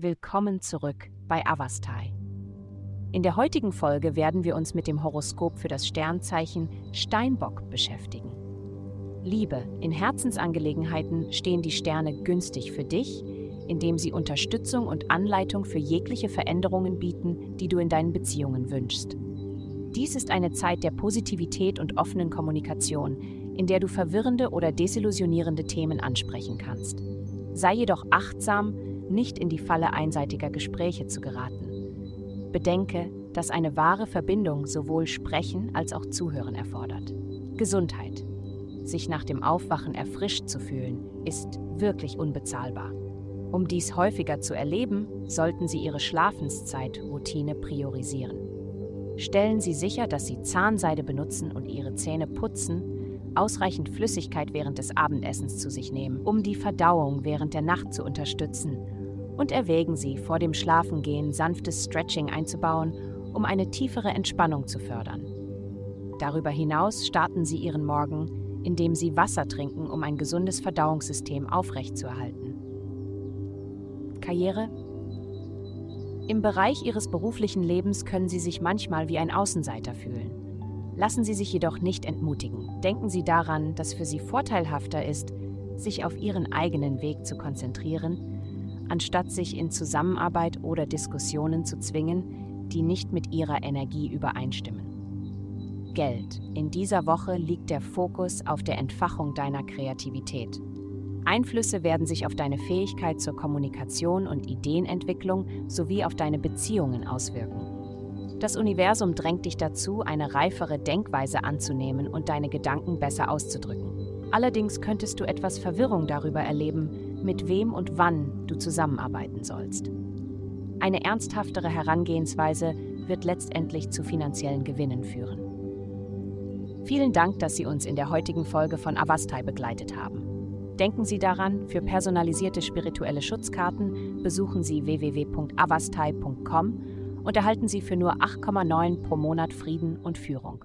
Willkommen zurück bei Avastai. In der heutigen Folge werden wir uns mit dem Horoskop für das Sternzeichen Steinbock beschäftigen. Liebe, in Herzensangelegenheiten stehen die Sterne günstig für dich, indem sie Unterstützung und Anleitung für jegliche Veränderungen bieten, die du in deinen Beziehungen wünschst. Dies ist eine Zeit der Positivität und offenen Kommunikation, in der du verwirrende oder desillusionierende Themen ansprechen kannst. Sei jedoch achtsam, nicht in die Falle einseitiger Gespräche zu geraten. Bedenke, dass eine wahre Verbindung sowohl Sprechen als auch Zuhören erfordert. Gesundheit. Sich nach dem Aufwachen erfrischt zu fühlen, ist wirklich unbezahlbar. Um dies häufiger zu erleben, sollten Sie Ihre Schlafenszeit-Routine priorisieren. Stellen Sie sicher, dass Sie Zahnseide benutzen und Ihre Zähne putzen, ausreichend Flüssigkeit während des Abendessens zu sich nehmen, um die Verdauung während der Nacht zu unterstützen. Und erwägen Sie, vor dem Schlafengehen sanftes Stretching einzubauen, um eine tiefere Entspannung zu fördern. Darüber hinaus starten Sie Ihren Morgen, indem Sie Wasser trinken, um ein gesundes Verdauungssystem aufrechtzuerhalten. Karriere Im Bereich Ihres beruflichen Lebens können Sie sich manchmal wie ein Außenseiter fühlen. Lassen Sie sich jedoch nicht entmutigen. Denken Sie daran, dass für Sie vorteilhafter ist, sich auf Ihren eigenen Weg zu konzentrieren, anstatt sich in Zusammenarbeit oder Diskussionen zu zwingen, die nicht mit Ihrer Energie übereinstimmen. Geld. In dieser Woche liegt der Fokus auf der Entfachung deiner Kreativität. Einflüsse werden sich auf deine Fähigkeit zur Kommunikation und Ideenentwicklung sowie auf deine Beziehungen auswirken. Das Universum drängt dich dazu, eine reifere Denkweise anzunehmen und deine Gedanken besser auszudrücken. Allerdings könntest du etwas Verwirrung darüber erleben, mit wem und wann du zusammenarbeiten sollst. Eine ernsthaftere Herangehensweise wird letztendlich zu finanziellen Gewinnen führen. Vielen Dank, dass Sie uns in der heutigen Folge von Avastai begleitet haben. Denken Sie daran, für personalisierte spirituelle Schutzkarten besuchen Sie www.avastai.com und erhalten Sie für nur 8,9 pro Monat Frieden und Führung.